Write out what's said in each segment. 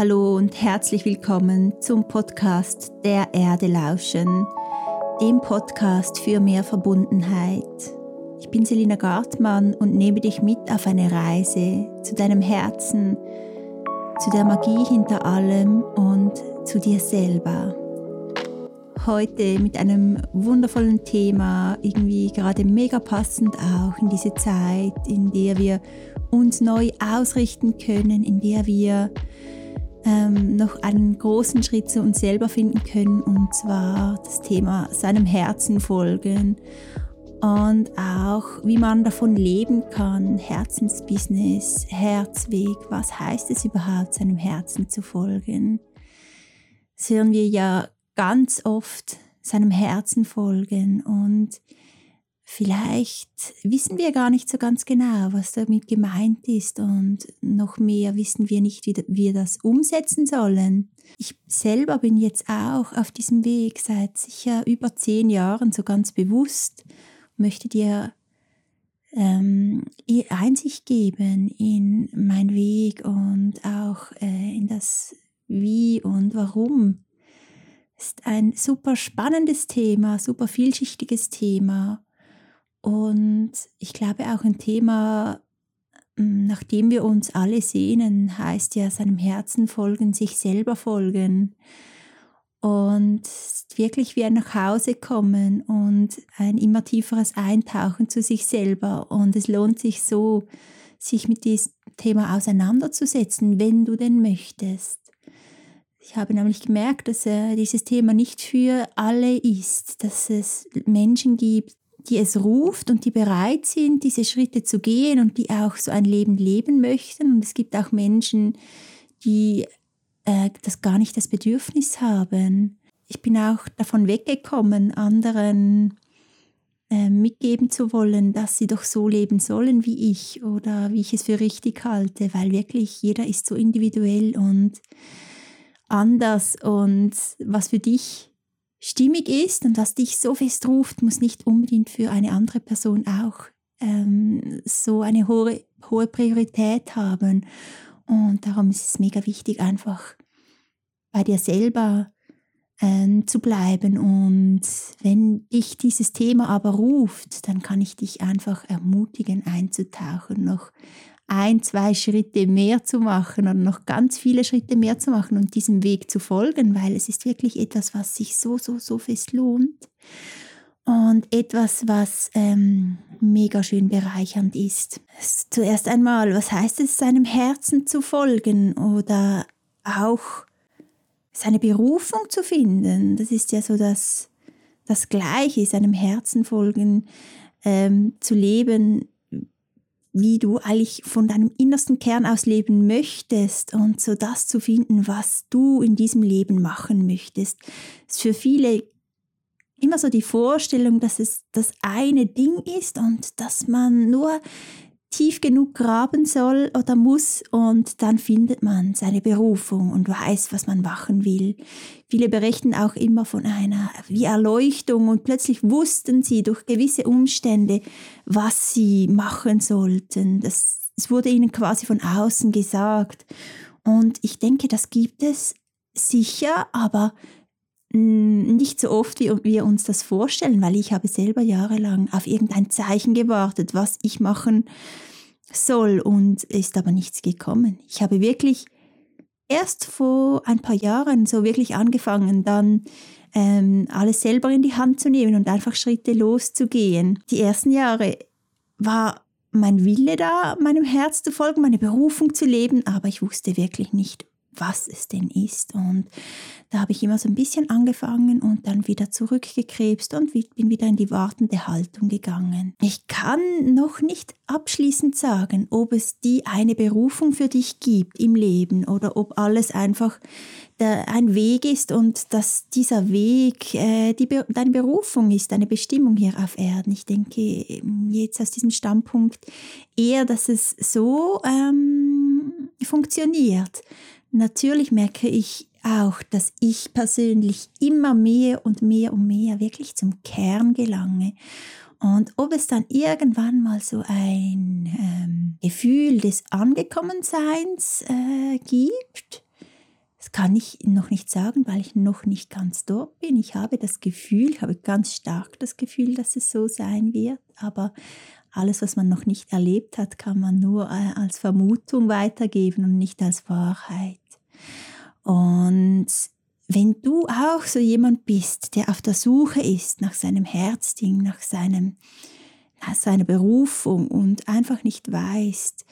Hallo und herzlich willkommen zum Podcast Der Erde lauschen, dem Podcast für mehr Verbundenheit. Ich bin Selina Gartmann und nehme dich mit auf eine Reise zu deinem Herzen, zu der Magie hinter allem und zu dir selber. Heute mit einem wundervollen Thema, irgendwie gerade mega passend auch in diese Zeit, in der wir uns neu ausrichten können, in der wir ähm, noch einen großen Schritt zu uns selber finden können, und zwar das Thema seinem Herzen folgen und auch, wie man davon leben kann, Herzensbusiness, Herzweg, was heißt es überhaupt, seinem Herzen zu folgen? Das hören wir ja ganz oft, seinem Herzen folgen und Vielleicht wissen wir gar nicht so ganz genau, was damit gemeint ist und noch mehr wissen wir nicht, wie wir das umsetzen sollen. Ich selber bin jetzt auch auf diesem Weg seit sicher über zehn Jahren so ganz bewusst, möchte dir ähm, Einsicht geben in meinen Weg und auch äh, in das Wie und Warum. Ist ein super spannendes Thema, super vielschichtiges Thema und ich glaube auch ein Thema, hm, nach dem wir uns alle sehnen, heißt ja seinem Herzen folgen, sich selber folgen und wirklich wie ein Nachhause kommen und ein immer tieferes Eintauchen zu sich selber. Und es lohnt sich so, sich mit diesem Thema auseinanderzusetzen, wenn du denn möchtest. Ich habe nämlich gemerkt, dass äh, dieses Thema nicht für alle ist, dass es Menschen gibt, die es ruft und die bereit sind, diese Schritte zu gehen und die auch so ein Leben leben möchten. Und es gibt auch Menschen, die äh, das gar nicht das Bedürfnis haben. Ich bin auch davon weggekommen, anderen äh, mitgeben zu wollen, dass sie doch so leben sollen wie ich oder wie ich es für richtig halte, weil wirklich jeder ist so individuell und anders und was für dich stimmig ist und was dich so fest ruft, muss nicht unbedingt für eine andere Person auch ähm, so eine hohe, hohe Priorität haben. Und darum ist es mega wichtig, einfach bei dir selber ähm, zu bleiben. Und wenn dich dieses Thema aber ruft, dann kann ich dich einfach ermutigen, einzutauchen, noch ein, zwei Schritte mehr zu machen oder noch ganz viele Schritte mehr zu machen und diesem Weg zu folgen, weil es ist wirklich etwas, was sich so, so, so fest lohnt und etwas, was ähm, mega schön bereichernd ist. Zuerst einmal, was heißt es, seinem Herzen zu folgen oder auch seine Berufung zu finden? Das ist ja so das, das Gleiche, seinem Herzen folgen, ähm, zu leben wie du eigentlich von deinem innersten Kern aus leben möchtest und so das zu finden, was du in diesem Leben machen möchtest. Ist für viele immer so die Vorstellung, dass es das eine Ding ist und dass man nur tief genug graben soll oder muss und dann findet man seine Berufung und weiß, was man machen will. Viele berichten auch immer von einer wie Erleuchtung und plötzlich wussten sie durch gewisse Umstände, was sie machen sollten. Das, es wurde ihnen quasi von außen gesagt. Und ich denke, das gibt es sicher, aber nicht so oft, wie wir uns das vorstellen, weil ich habe selber jahrelang auf irgendein Zeichen gewartet, was ich machen soll und ist aber nichts gekommen. Ich habe wirklich erst vor ein paar Jahren so wirklich angefangen, dann ähm, alles selber in die Hand zu nehmen und einfach Schritte loszugehen. Die ersten Jahre war mein Wille da, meinem Herz zu folgen, meine Berufung zu leben, aber ich wusste wirklich nicht, was es denn ist. Und da habe ich immer so ein bisschen angefangen und dann wieder zurückgekrebst und bin wieder in die wartende Haltung gegangen. Ich kann noch nicht abschließend sagen, ob es die eine Berufung für dich gibt im Leben oder ob alles einfach der, ein Weg ist und dass dieser Weg äh, die, deine Berufung ist, deine Bestimmung hier auf Erden. Ich denke jetzt aus diesem Standpunkt eher, dass es so ähm, funktioniert Natürlich merke ich auch, dass ich persönlich immer mehr und mehr und mehr wirklich zum Kern gelange. Und ob es dann irgendwann mal so ein ähm, Gefühl des Angekommenseins äh, gibt, das kann ich noch nicht sagen, weil ich noch nicht ganz dort bin. Ich habe das Gefühl, ich habe ganz stark das Gefühl, dass es so sein wird, aber alles, was man noch nicht erlebt hat, kann man nur äh, als Vermutung weitergeben und nicht als Wahrheit. Und wenn du auch so jemand bist, der auf der Suche ist nach seinem Herzding, nach, seinem, nach seiner Berufung und einfach nicht weißt,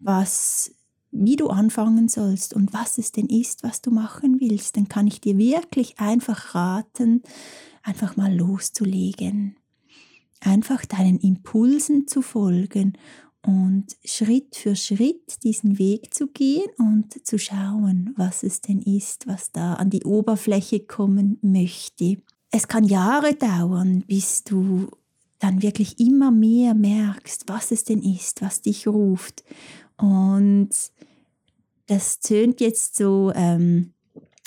was, wie du anfangen sollst und was es denn ist, was du machen willst, dann kann ich dir wirklich einfach raten, einfach mal loszulegen. Einfach deinen Impulsen zu folgen und Schritt für Schritt diesen Weg zu gehen und zu schauen, was es denn ist, was da an die Oberfläche kommen möchte. Es kann Jahre dauern, bis du dann wirklich immer mehr merkst, was es denn ist, was dich ruft. Und das tönt jetzt so ähm,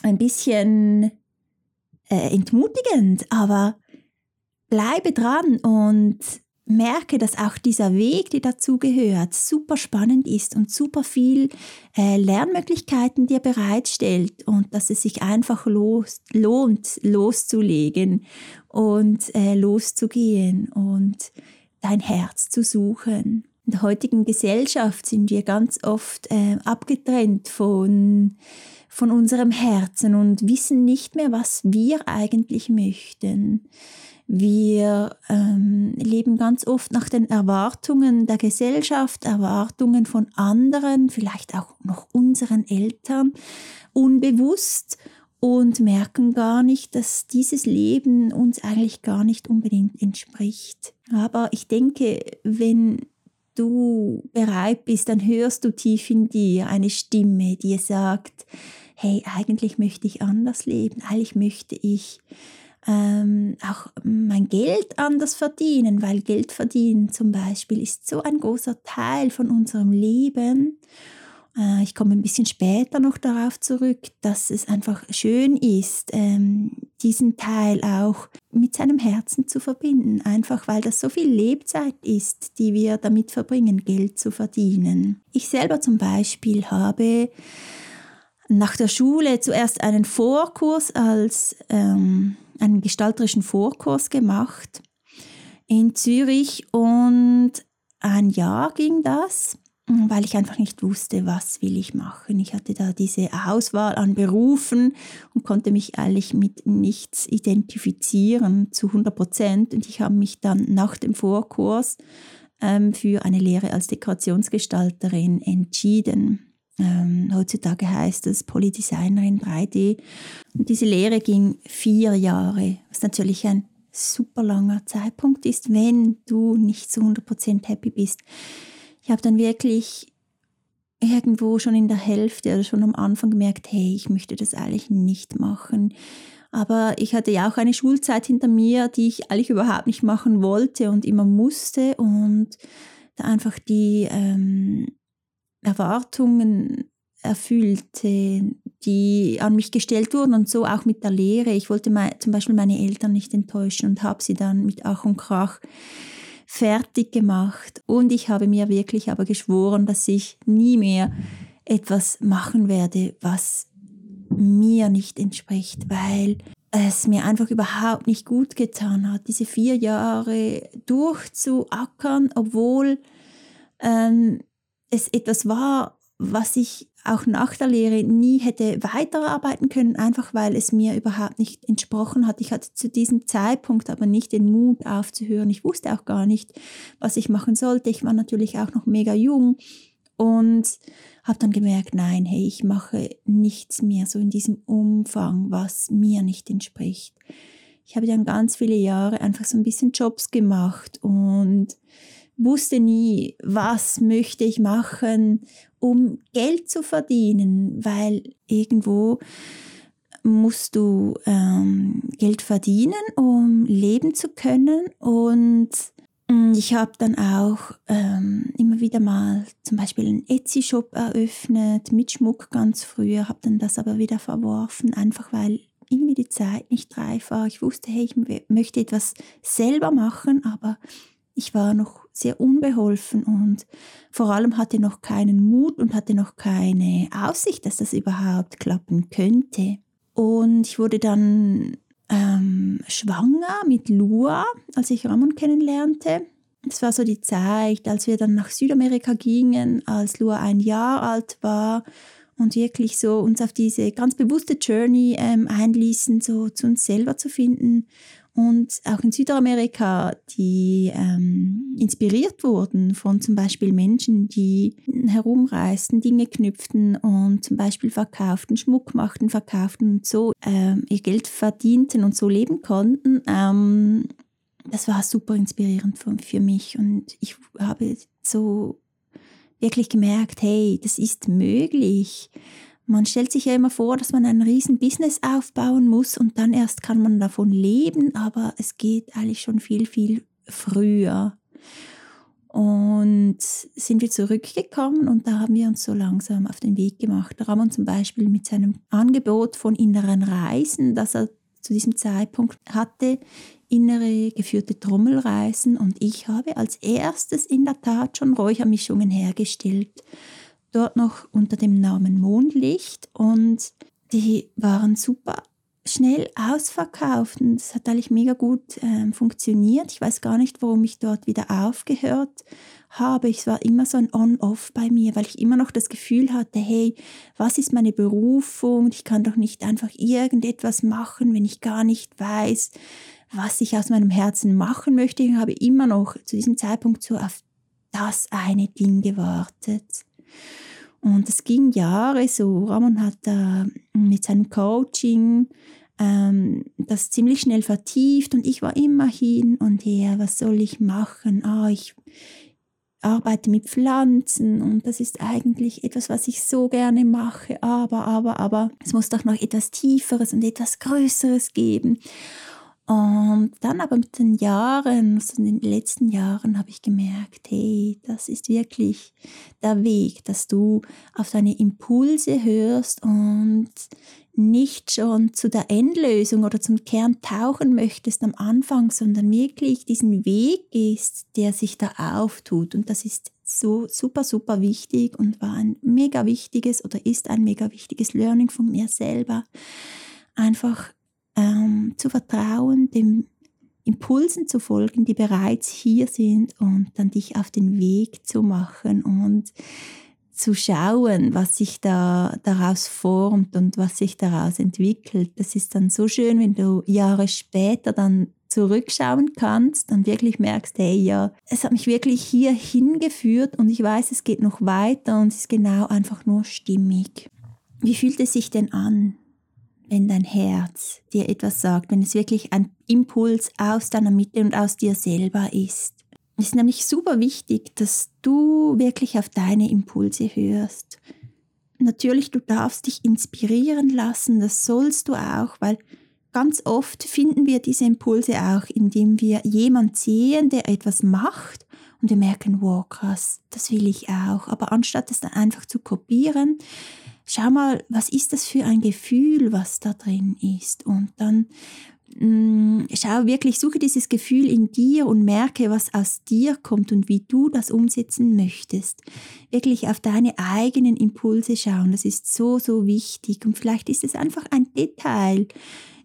ein bisschen äh, entmutigend, aber bleibe dran und merke, dass auch dieser Weg, der dazugehört, super spannend ist und super viel äh, Lernmöglichkeiten dir bereitstellt und dass es sich einfach los, lohnt, loszulegen und äh, loszugehen und dein Herz zu suchen. In der heutigen Gesellschaft sind wir ganz oft äh, abgetrennt von, von unserem Herzen und wissen nicht mehr, was wir eigentlich möchten. Wir ähm, leben ganz oft nach den Erwartungen der Gesellschaft, Erwartungen von anderen, vielleicht auch noch unseren Eltern, unbewusst und merken gar nicht, dass dieses Leben uns eigentlich gar nicht unbedingt entspricht. Aber ich denke, wenn du bereit bist, dann hörst du tief in dir eine Stimme, die sagt, hey, eigentlich möchte ich anders leben, eigentlich möchte ich ähm, auch mein Geld anders verdienen, weil Geld verdienen zum Beispiel ist so ein großer Teil von unserem Leben. Äh, ich komme ein bisschen später noch darauf zurück, dass es einfach schön ist, ähm, diesen Teil auch mit seinem Herzen zu verbinden, einfach weil das so viel Lebzeit ist, die wir damit verbringen, Geld zu verdienen. Ich selber zum Beispiel habe nach der Schule zuerst einen Vorkurs als ähm, einen gestalterischen Vorkurs gemacht in Zürich und ein Jahr ging das, weil ich einfach nicht wusste, was will ich machen. Ich hatte da diese Auswahl an Berufen und konnte mich eigentlich mit nichts identifizieren zu 100 Prozent. Und ich habe mich dann nach dem Vorkurs ähm, für eine Lehre als Dekorationsgestalterin entschieden. Ähm, heutzutage heißt es Polydesignerin 3D. Und diese Lehre ging vier Jahre, was natürlich ein super langer Zeitpunkt ist, wenn du nicht zu 100% happy bist. Ich habe dann wirklich irgendwo schon in der Hälfte oder schon am Anfang gemerkt, hey, ich möchte das eigentlich nicht machen. Aber ich hatte ja auch eine Schulzeit hinter mir, die ich eigentlich überhaupt nicht machen wollte und immer musste und da einfach die ähm, Erwartungen erfüllte, die an mich gestellt wurden und so auch mit der Lehre. Ich wollte mein, zum Beispiel meine Eltern nicht enttäuschen und habe sie dann mit Ach und Krach fertig gemacht. Und ich habe mir wirklich aber geschworen, dass ich nie mehr etwas machen werde, was mir nicht entspricht, weil es mir einfach überhaupt nicht gut getan hat, diese vier Jahre durchzuackern, obwohl ähm, es etwas war, was ich auch nach der Lehre nie hätte weiterarbeiten können, einfach weil es mir überhaupt nicht entsprochen hat. Ich hatte zu diesem Zeitpunkt aber nicht den Mut aufzuhören. Ich wusste auch gar nicht, was ich machen sollte. Ich war natürlich auch noch mega jung und habe dann gemerkt, nein, hey, ich mache nichts mehr so in diesem Umfang, was mir nicht entspricht. Ich habe dann ganz viele Jahre einfach so ein bisschen Jobs gemacht und wusste nie, was möchte ich machen, um Geld zu verdienen, weil irgendwo musst du ähm, Geld verdienen, um leben zu können. Und mm, ich habe dann auch ähm, immer wieder mal zum Beispiel einen Etsy-Shop eröffnet mit Schmuck ganz früher, habe dann das aber wieder verworfen, einfach weil irgendwie die Zeit nicht reif war. Ich wusste, hey, ich möchte etwas selber machen, aber Ich war noch sehr unbeholfen und vor allem hatte noch keinen Mut und hatte noch keine Aussicht, dass das überhaupt klappen könnte. Und ich wurde dann ähm, schwanger mit Lua, als ich Ramon kennenlernte. Das war so die Zeit, als wir dann nach Südamerika gingen, als Lua ein Jahr alt war und wirklich so uns auf diese ganz bewusste Journey ähm, einließen, so zu uns selber zu finden und auch in Südamerika, die ähm, inspiriert wurden von zum Beispiel Menschen, die herumreisten, Dinge knüpften und zum Beispiel verkauften, Schmuck machten, verkauften und so ähm, ihr Geld verdienten und so leben konnten. Ähm, das war super inspirierend für, für mich und ich habe so wirklich gemerkt, hey, das ist möglich. Man stellt sich ja immer vor, dass man ein riesen Business aufbauen muss und dann erst kann man davon leben, aber es geht eigentlich schon viel, viel früher. Und sind wir zurückgekommen und da haben wir uns so langsam auf den Weg gemacht. Ramon zum Beispiel mit seinem Angebot von inneren Reisen, das er zu diesem Zeitpunkt hatte, innere geführte Trommelreisen. Und ich habe als erstes in der Tat schon Räuchermischungen hergestellt dort noch unter dem Namen Mondlicht und die waren super schnell ausverkauft und es hat eigentlich mega gut äh, funktioniert. Ich weiß gar nicht, warum ich dort wieder aufgehört habe. Es war immer so ein On-Off bei mir, weil ich immer noch das Gefühl hatte, hey, was ist meine Berufung? Ich kann doch nicht einfach irgendetwas machen, wenn ich gar nicht weiß, was ich aus meinem Herzen machen möchte. Ich habe immer noch zu diesem Zeitpunkt so auf das eine Ding gewartet. Und es ging Jahre so. Ramon hat äh, mit seinem Coaching ähm, das ziemlich schnell vertieft und ich war immer hin und her, was soll ich machen? Ah, ich arbeite mit Pflanzen und das ist eigentlich etwas, was ich so gerne mache, aber, aber, aber es muss doch noch etwas Tieferes und etwas Größeres geben. Und dann aber mit den Jahren, also in den letzten Jahren, habe ich gemerkt, hey, das ist wirklich der Weg, dass du auf deine Impulse hörst und nicht schon zu der Endlösung oder zum Kern tauchen möchtest am Anfang, sondern wirklich diesen Weg gehst, der sich da auftut. Und das ist so super, super wichtig und war ein mega wichtiges oder ist ein mega wichtiges Learning von mir selber. Einfach ähm, zu vertrauen, den Impulsen zu folgen, die bereits hier sind und dann dich auf den Weg zu machen und zu schauen, was sich da daraus formt und was sich daraus entwickelt. Das ist dann so schön, wenn du Jahre später dann zurückschauen kannst, dann wirklich merkst, hey, ja, es hat mich wirklich hier hingeführt und ich weiß, es geht noch weiter und es ist genau einfach nur stimmig. Wie fühlt es sich denn an? Wenn dein Herz dir etwas sagt, wenn es wirklich ein Impuls aus deiner Mitte und aus dir selber ist. Es ist nämlich super wichtig, dass du wirklich auf deine Impulse hörst. Natürlich, du darfst dich inspirieren lassen, das sollst du auch, weil ganz oft finden wir diese Impulse auch, indem wir jemand sehen, der etwas macht und wir merken, wow, krass, das will ich auch. Aber anstatt es dann einfach zu kopieren, schau mal, was ist das für ein Gefühl, was da drin ist. Und dann mm, schau wirklich, suche dieses Gefühl in dir und merke, was aus dir kommt und wie du das umsetzen möchtest. Wirklich auf deine eigenen Impulse schauen, das ist so, so wichtig. Und vielleicht ist es einfach ein Detail.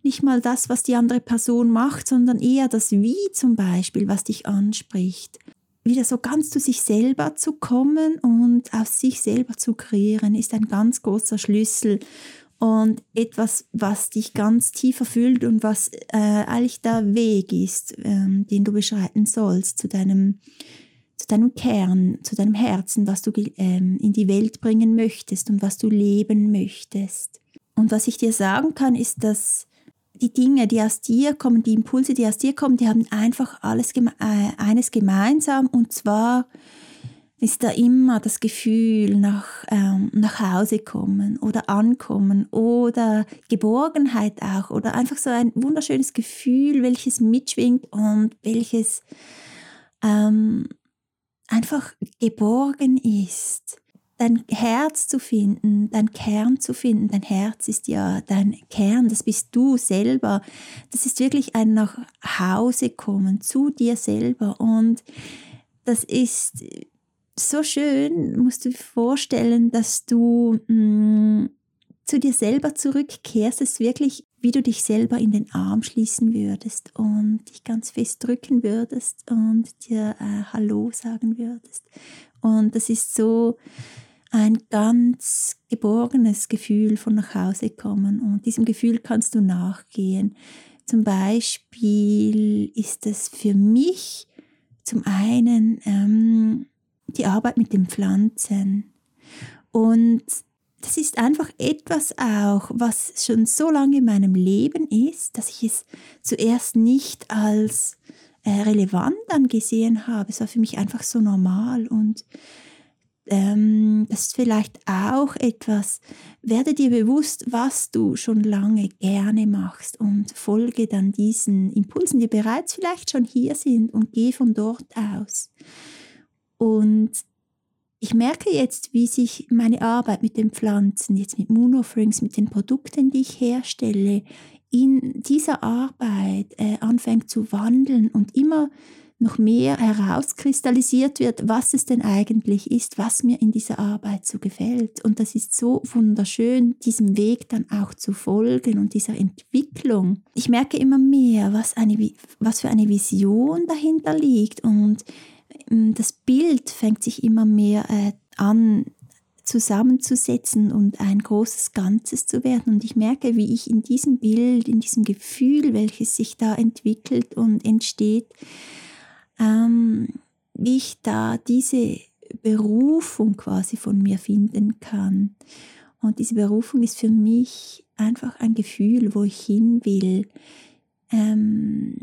Nicht mal das, was die andere Person macht, sondern eher das Wie zum Beispiel, was dich anspricht wieder so ganz zu sich selber zu kommen und aus sich selber zu kreieren, ist ein ganz großer Schlüssel und etwas, was dich ganz tief erfüllt und was äh, eigentlich der Weg ist, ähm, den du beschreiten sollst zu deinem, zu deinem Kern, zu deinem Herzen, was du ähm, in die Welt bringen möchtest und was du leben möchtest. Und was ich dir sagen kann, ist, dass die Dinge, die aus dir kommen, die Impulse, die aus dir kommen, die haben einfach alles geme äh, eines gemeinsam und zwar ist da immer das Gefühl nach, ähm, nach Hause kommen oder ankommen oder Geborgenheit auch oder einfach so ein wunderschönes Gefühl, welches mitschwingt und welches ähm, einfach geborgen ist. Dein Herz zu finden, dein Kern zu finden. Dein Herz ist ja dein Kern, das bist du selber. Das ist wirklich ein nach Hause kommen, zu dir selber. Und das ist so schön, musst du dir vorstellen, dass du mh, mm, zu dir selber zurückkehrst, es wirklich, wie du dich selber in den Arm schließen würdest und dich ganz fest drücken würdest und dir äh, Hallo sagen würdest. Und das ist so ein ganz geborgenes Gefühl von nach Hause kommen und diesem Gefühl kannst du nachgehen. Zum Beispiel ist es für mich zum einen ähm, die Arbeit mit den Pflanzen. Und das ist einfach etwas auch, was schon so lange in meinem Leben ist, dass ich es zuerst nicht als äh, relevant angesehen habe. Es war für mich einfach so normal und ähm, das ist vielleicht auch etwas, werde dir bewusst, was du schon lange gerne machst und folge dann diesen Impulsen, die bereits vielleicht schon hier sind und geh von dort aus. Und ich merke jetzt, wie sich meine Arbeit mit den Pflanzen, jetzt mit Moon Offerings, mit den Produkten, die ich herstelle, in dieser Arbeit äh, anfängt zu wandeln und immer noch mehr herauskristallisiert wird, was es denn eigentlich ist, was mir in dieser Arbeit so gefällt. Und das ist so wunderschön, diesem Weg dann auch zu folgen und dieser Entwicklung. Ich merke immer mehr, was, eine, was für eine Vision dahinter liegt und ähm, das Bild fängt sich immer mehr äh, an zusammenzusetzen und ein großes Ganzes zu werden. Und ich merke, wie ich in diesem Bild, in diesem Gefühl, welches sich da entwickelt und entsteht, ähm, wie ich da diese Berufung quasi von mir finden kann. Und diese Berufung ist für mich einfach ein Gefühl, wo ich hin will. Ähm,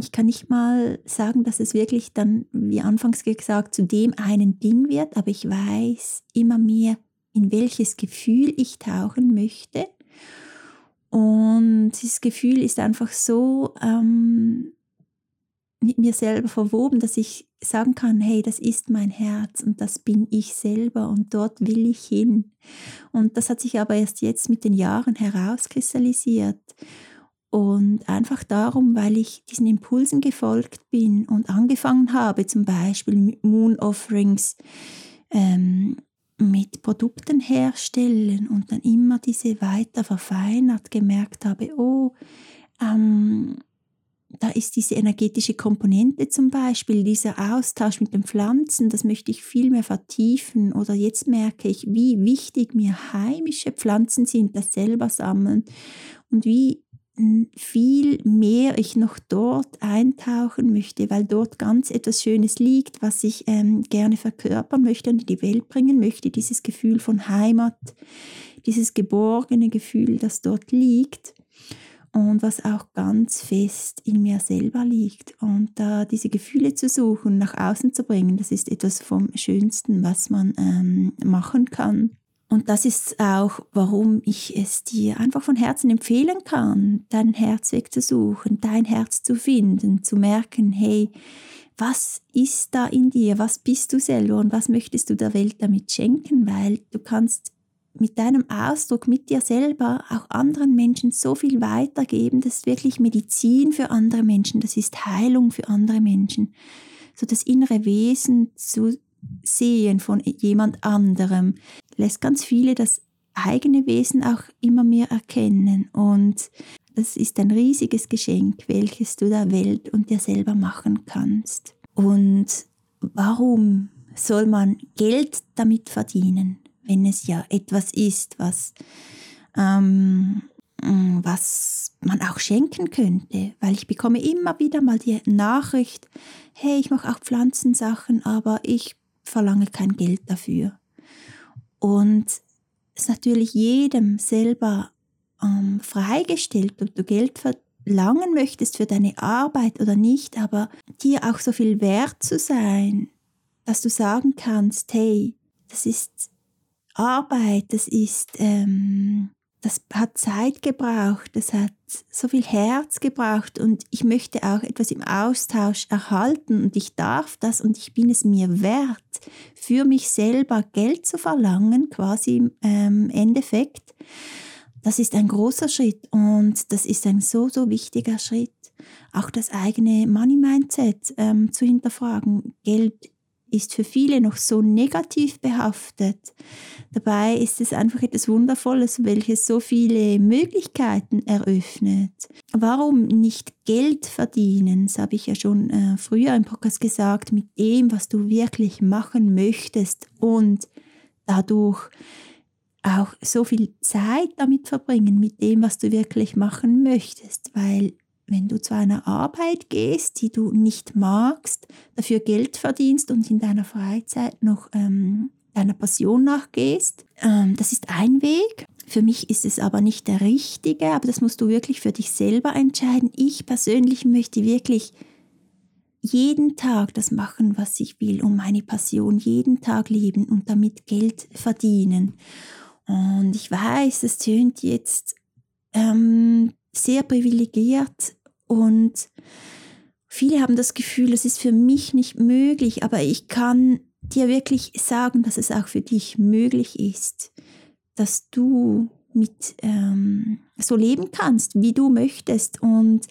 ich kann nicht mal sagen, dass es wirklich dann, wie anfangs gesagt, zu dem einen Ding wird, aber ich weiß immer mehr, in welches Gefühl ich tauchen möchte. Und dieses Gefühl ist einfach so ähm, mit mir selber verwoben, dass ich sagen kann, hey, das ist mein Herz und das bin ich selber und dort will ich hin. Und das hat sich aber erst jetzt mit den Jahren herauskristallisiert. Und einfach darum, weil ich diesen Impulsen gefolgt bin und angefangen habe, zum Beispiel mit Moon Offerings, ähm, mit Produkten herstellen und dann immer diese weiter verfeinert gemerkt habe, oh, ähm, da ist diese energetische Komponente zum Beispiel, dieser Austausch mit den Pflanzen, das möchte ich viel mehr vertiefen. Oder jetzt merke ich, wie wichtig mir heimische Pflanzen sind, das selber sammeln und wie viel mehr ich noch dort eintauchen möchte, weil dort ganz etwas Schönes liegt, was ich ähm, gerne verkörpern möchte und in die Welt bringen möchte. Dieses Gefühl von Heimat, dieses geborgene Gefühl, das dort liegt und was auch ganz fest in mir selber liegt. Und da diese Gefühle zu suchen, nach außen zu bringen, das ist etwas vom Schönsten, was man ähm, machen kann. Und das ist auch, warum ich es dir einfach von Herzen empfehlen kann, deinen Herzweg zu suchen, dein Herz zu finden, zu merken, hey, was ist da in dir, was bist du selber und was möchtest du der Welt damit schenken, weil du kannst mit deinem Ausdruck, mit dir selber auch anderen Menschen so viel weitergeben. Das ist wirklich Medizin für andere Menschen, das ist Heilung für andere Menschen. So das innere Wesen zu sehen von jemand anderem lässt ganz viele das eigene Wesen auch immer mehr erkennen. Und das ist ein riesiges Geschenk, welches du der Welt und dir selber machen kannst. Und warum soll man Geld damit verdienen, wenn es ja etwas ist, was, ähm, was man auch schenken könnte? Weil ich bekomme immer wieder mal die Nachricht, hey, ich mache auch Pflanzensachen, aber ich verlange kein Geld dafür. Und es ist natürlich jedem selber ähm, freigestellt, ob du Geld verlangen möchtest für deine Arbeit oder nicht, aber dir auch so viel wert zu sein, dass du sagen kannst, hey, das ist Arbeit, das ist ähm, das hat Zeit gebraucht, das hat so viel Herz gebraucht und ich möchte auch etwas im Austausch erhalten und ich darf das und ich bin es mir wert, für mich selber Geld zu verlangen, quasi im ähm, Endeffekt. Das ist ein großer Schritt und das ist ein so, so wichtiger Schritt. Auch das eigene Money Mindset ähm, zu hinterfragen. Geld ist für viele noch so negativ behaftet. Dabei ist es einfach etwas Wundervolles, welches so viele Möglichkeiten eröffnet. Warum nicht Geld verdienen? Das habe ich ja schon äh, früher im Podcast gesagt, mit dem, was du wirklich machen möchtest und dadurch auch so viel Zeit damit verbringen, mit dem, was du wirklich machen möchtest, weil wenn du zu einer Arbeit gehst, die du nicht magst, dafür Geld verdienst und in deiner Freizeit noch ähm, deiner Passion nachgehst, ähm, das ist ein Weg. Für mich ist es aber nicht der richtige, aber das musst du wirklich für dich selber entscheiden. Ich persönlich möchte wirklich jeden Tag das machen, was ich will, um meine Passion jeden Tag leben und damit Geld verdienen. Und ich weiß, es tönt jetzt ähm, sehr privilegiert und viele haben das Gefühl, es ist für mich nicht möglich, aber ich kann dir wirklich sagen, dass es auch für dich möglich ist, dass du mit ähm, so leben kannst, wie du möchtest und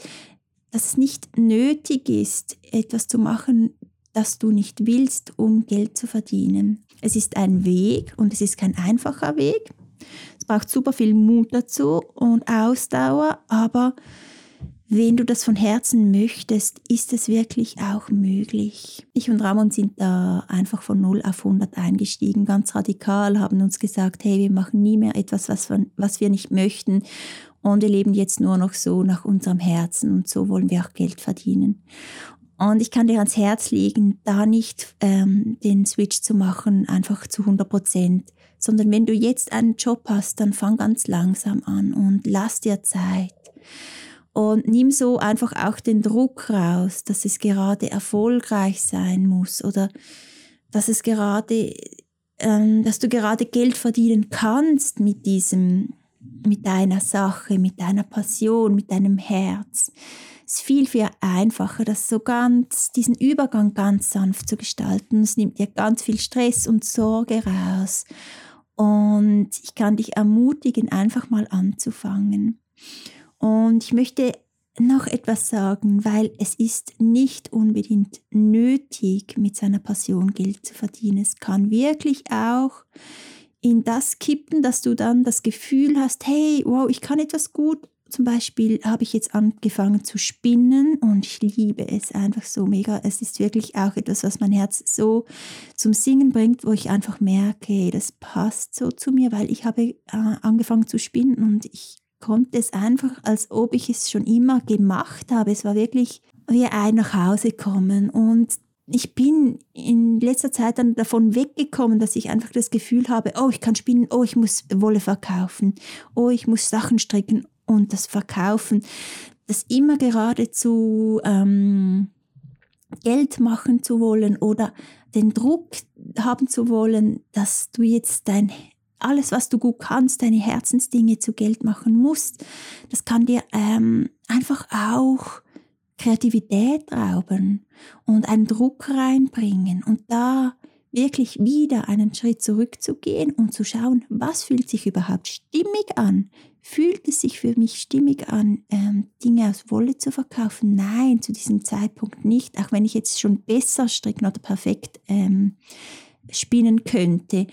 dass es nicht nötig ist, etwas zu machen, das du nicht willst, um Geld zu verdienen. Es ist ein Weg und es ist kein einfacher Weg. Es braucht super viel Mut dazu und Ausdauer, aber wenn du das von Herzen möchtest, ist es wirklich auch möglich. Ich und Ramon sind da einfach von 0 auf 100 eingestiegen, ganz radikal, haben uns gesagt, hey, wir machen nie mehr etwas, was, wir, was wir nicht möchten und wir leben jetzt nur noch so nach unserem Herzen und so wollen wir auch Geld verdienen. Und ich kann dir ans Herz legen, da nicht ähm, den Switch zu machen, einfach zu 100 Prozent, sondern wenn du jetzt einen Job hast, dann fang ganz langsam an und lass dir Zeit. Und nimm so einfach auch den Druck raus, dass es gerade erfolgreich sein muss oder dass es gerade, ähm, dass du gerade Geld verdienen kannst mit diesem, mit deiner Sache, mit deiner Passion, mit deinem Herz. Es ist viel, viel einfacher, das so ganz, diesen Übergang ganz sanft zu gestalten. Es nimmt dir ganz viel Stress und Sorge raus. Und ich kann dich ermutigen, einfach mal anzufangen. Und ich möchte noch etwas sagen, weil es ist nicht unbedingt nötig, mit seiner Passion Geld zu verdienen. Es kann wirklich auch in das kippen, dass du dann das Gefühl hast, hey, wow, ich kann etwas gut. Zum Beispiel habe ich jetzt angefangen zu spinnen und ich liebe es einfach so mega. Es ist wirklich auch etwas, was mein Herz so zum Singen bringt, wo ich einfach merke, das passt so zu mir, weil ich habe äh, angefangen zu spinnen und ich konnte es einfach, als ob ich es schon immer gemacht habe. Es war wirklich wie ein nach Hause kommen und ich bin in letzter Zeit dann davon weggekommen, dass ich einfach das Gefühl habe, oh, ich kann spinnen, oh, ich muss Wolle verkaufen, oh, ich muss Sachen stricken und das verkaufen. Das immer geradezu ähm, Geld machen zu wollen oder den Druck haben zu wollen, dass du jetzt dein alles, was du gut kannst, deine Herzensdinge zu Geld machen musst, das kann dir ähm, einfach auch Kreativität rauben und einen Druck reinbringen und da wirklich wieder einen Schritt zurückzugehen und zu schauen, was fühlt sich überhaupt stimmig an? Fühlt es sich für mich stimmig an, ähm, Dinge aus Wolle zu verkaufen? Nein, zu diesem Zeitpunkt nicht, auch wenn ich jetzt schon besser stricken oder perfekt ähm, spinnen könnte.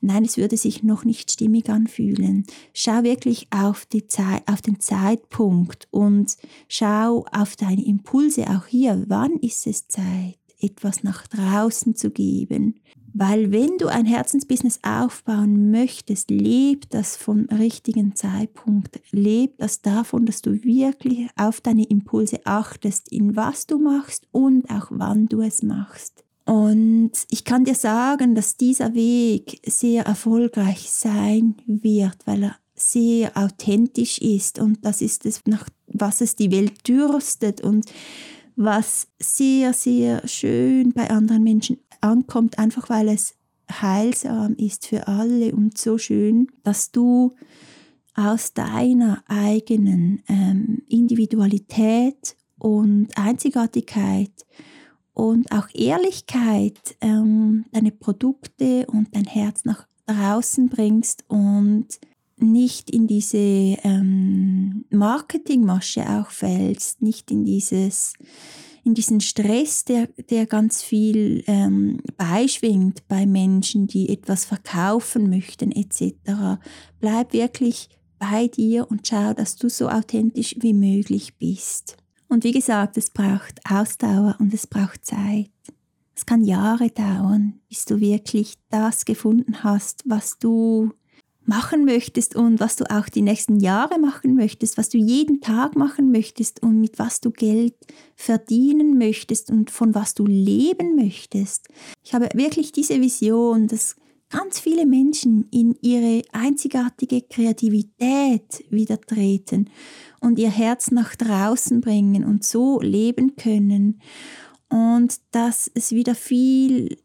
Nein, es würde sich noch nicht stimmig anfühlen. Schau wirklich auf, die Zeit, auf den Zeitpunkt und schau auf deine Impulse auch hier. Wann ist es Zeit, etwas nach draußen zu geben? Weil wenn du ein Herzensbusiness aufbauen möchtest, lebt das vom richtigen Zeitpunkt. Lebt das davon, dass du wirklich auf deine Impulse achtest, in was du machst und auch wann du es machst. Und ich kann dir sagen, dass dieser Weg sehr erfolgreich sein wird, weil er sehr authentisch ist. Und das ist es, nach was es die Welt dürstet und was sehr, sehr schön bei anderen Menschen ankommt, einfach weil es heilsam ist für alle und so schön, dass du aus deiner eigenen ähm, Individualität und Einzigartigkeit und auch Ehrlichkeit ähm, deine Produkte und dein Herz nach draußen bringst und nicht in diese ähm, Marketingmasche auch fällst, nicht in dieses in diesen Stress, der, der ganz viel ähm, beischwingt bei Menschen, die etwas verkaufen möchten etc. Bleib wirklich bei dir und schau, dass du so authentisch wie möglich bist. Und wie gesagt, es braucht Ausdauer und es braucht Zeit. Es kann Jahre dauern, bis du wirklich das gefunden hast, was du machen möchtest und was du auch die nächsten Jahre machen möchtest, was du jeden Tag machen möchtest und mit was du Geld verdienen möchtest und von was du leben möchtest. Ich habe wirklich diese Vision, dass ganz viele Menschen in ihre einzigartige Kreativität wieder treten und ihr Herz nach draußen bringen und so leben können. Und dass es wieder viel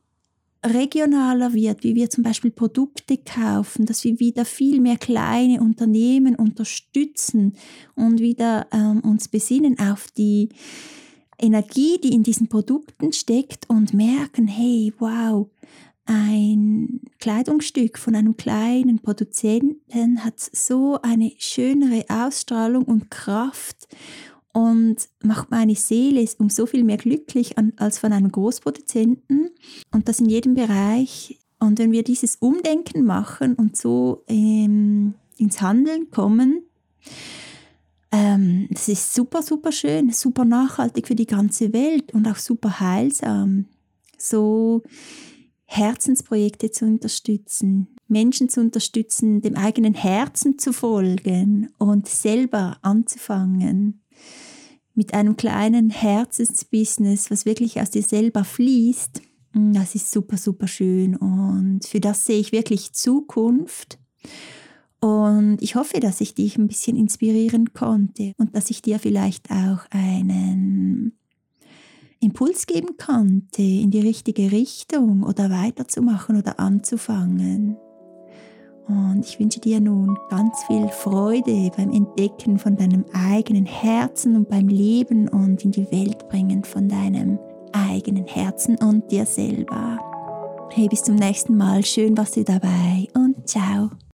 regionaler wird, wie wir zum Beispiel Produkte kaufen, dass wir wieder viel mehr kleine Unternehmen unterstützen und wieder ähm, uns besinnen auf die Energie, die in diesen Produkten steckt und merken, hey, wow, ein Kleidungsstück von einem kleinen Produzenten hat so eine schönere Ausstrahlung und Kraft und macht meine Seele um so viel mehr glücklich als von einem Großproduzenten und das in jedem Bereich. Und wenn wir dieses Umdenken machen und so ähm, ins Handeln kommen, ähm, das ist super, super schön, super nachhaltig für die ganze Welt und auch super heilsam. So Herzensprojekte zu unterstützen, Menschen zu unterstützen, dem eigenen Herzen zu folgen und selber anzufangen mit einem kleinen Herzensbusiness, was wirklich aus dir selber fließt, mm, das ist super, super schön und für das sehe ich wirklich Zukunft. Und ich hoffe, dass ich dich ein bisschen inspirieren konnte und dass ich dir vielleicht auch einen Impuls geben konnte in die richtige Richtung oder weiterzumachen oder anzufangen. Und ich wünsche dir nun ganz viel Freude beim Entdecken von deinem eigenen Herzen und beim Leben und in die Welt bringen von deinem eigenen Herzen und dir selber. Hey, bis zum nächsten Mal. Schön warst du dabei und ciao.